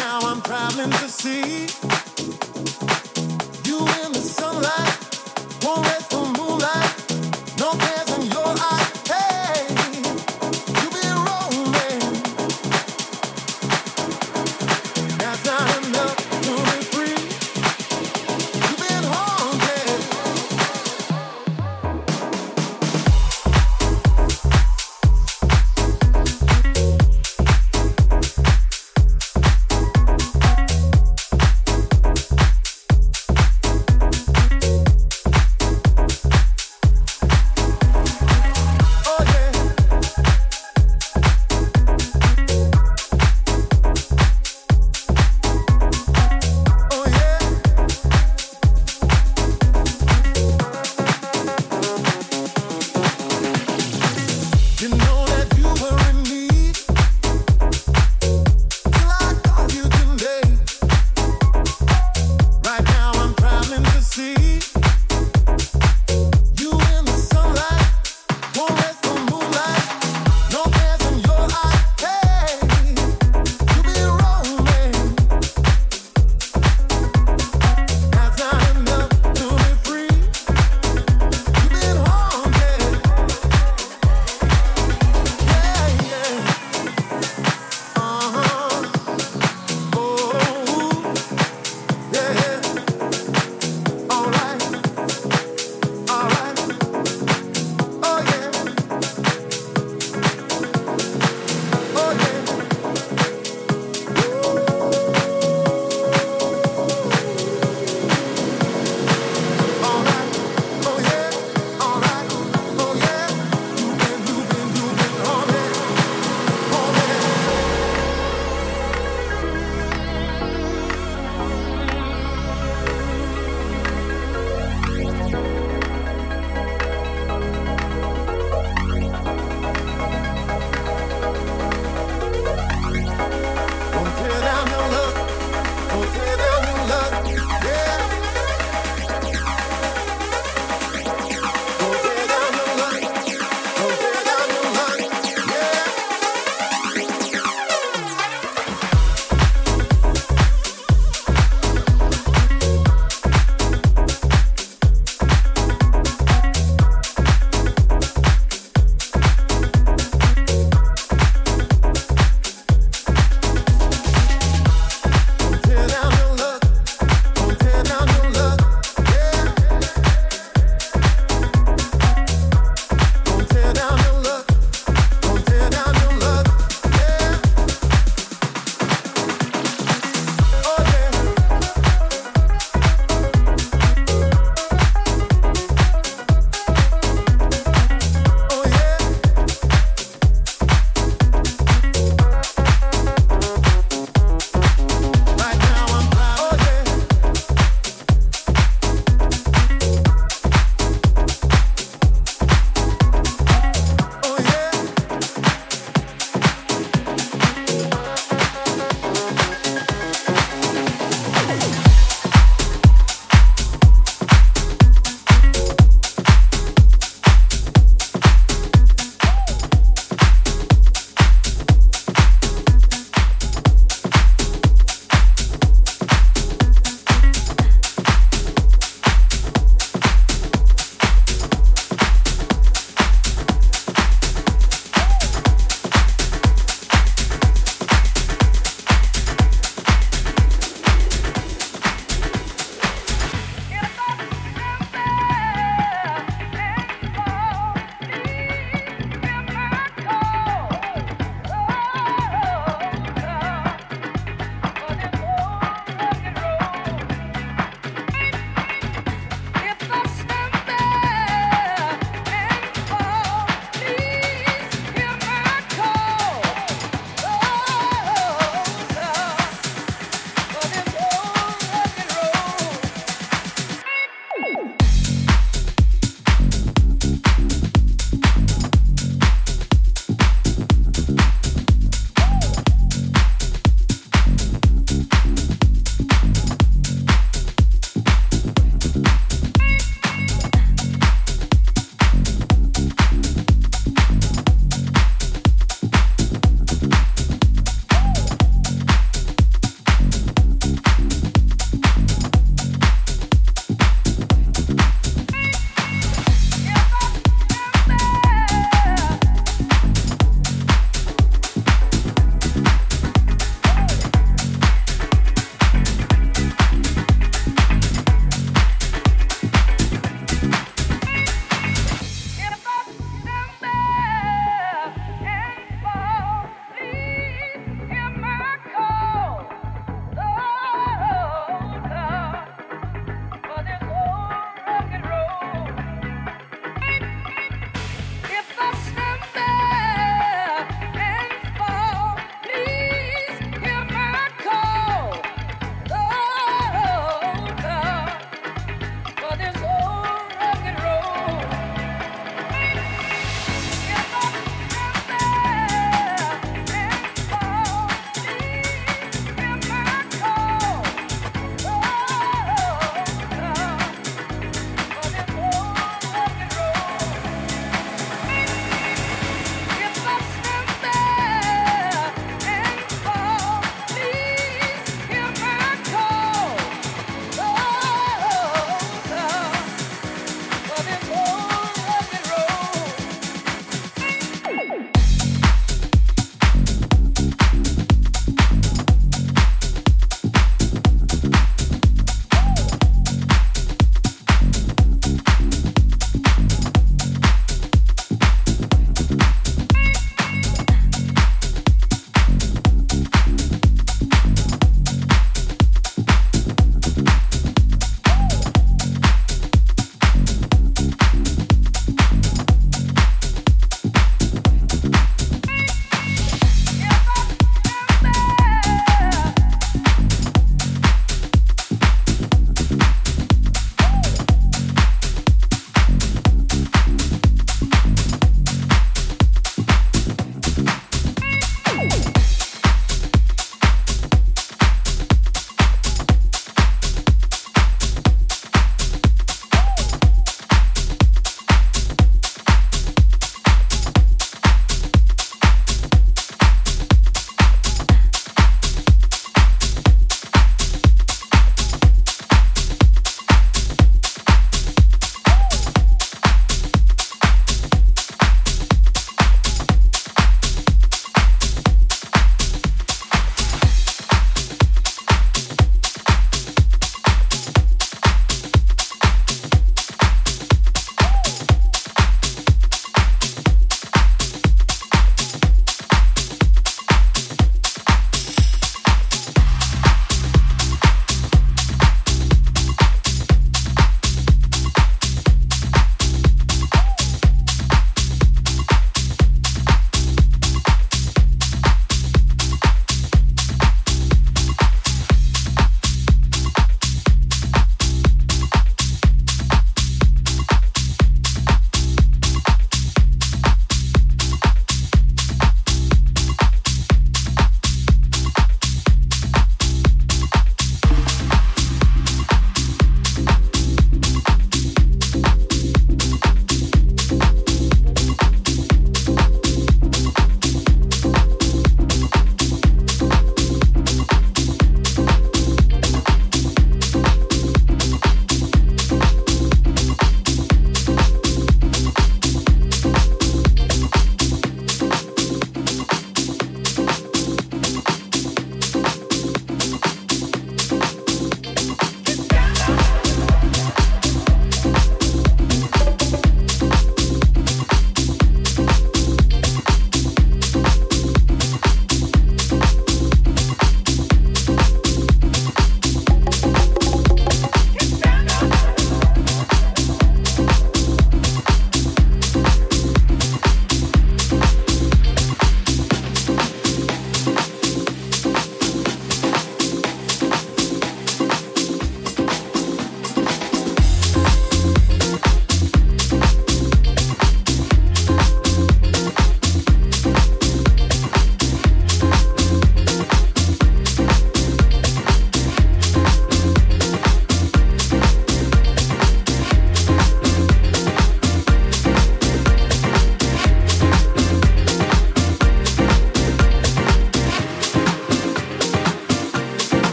now I'm traveling to see you in the sunlight. Won't let.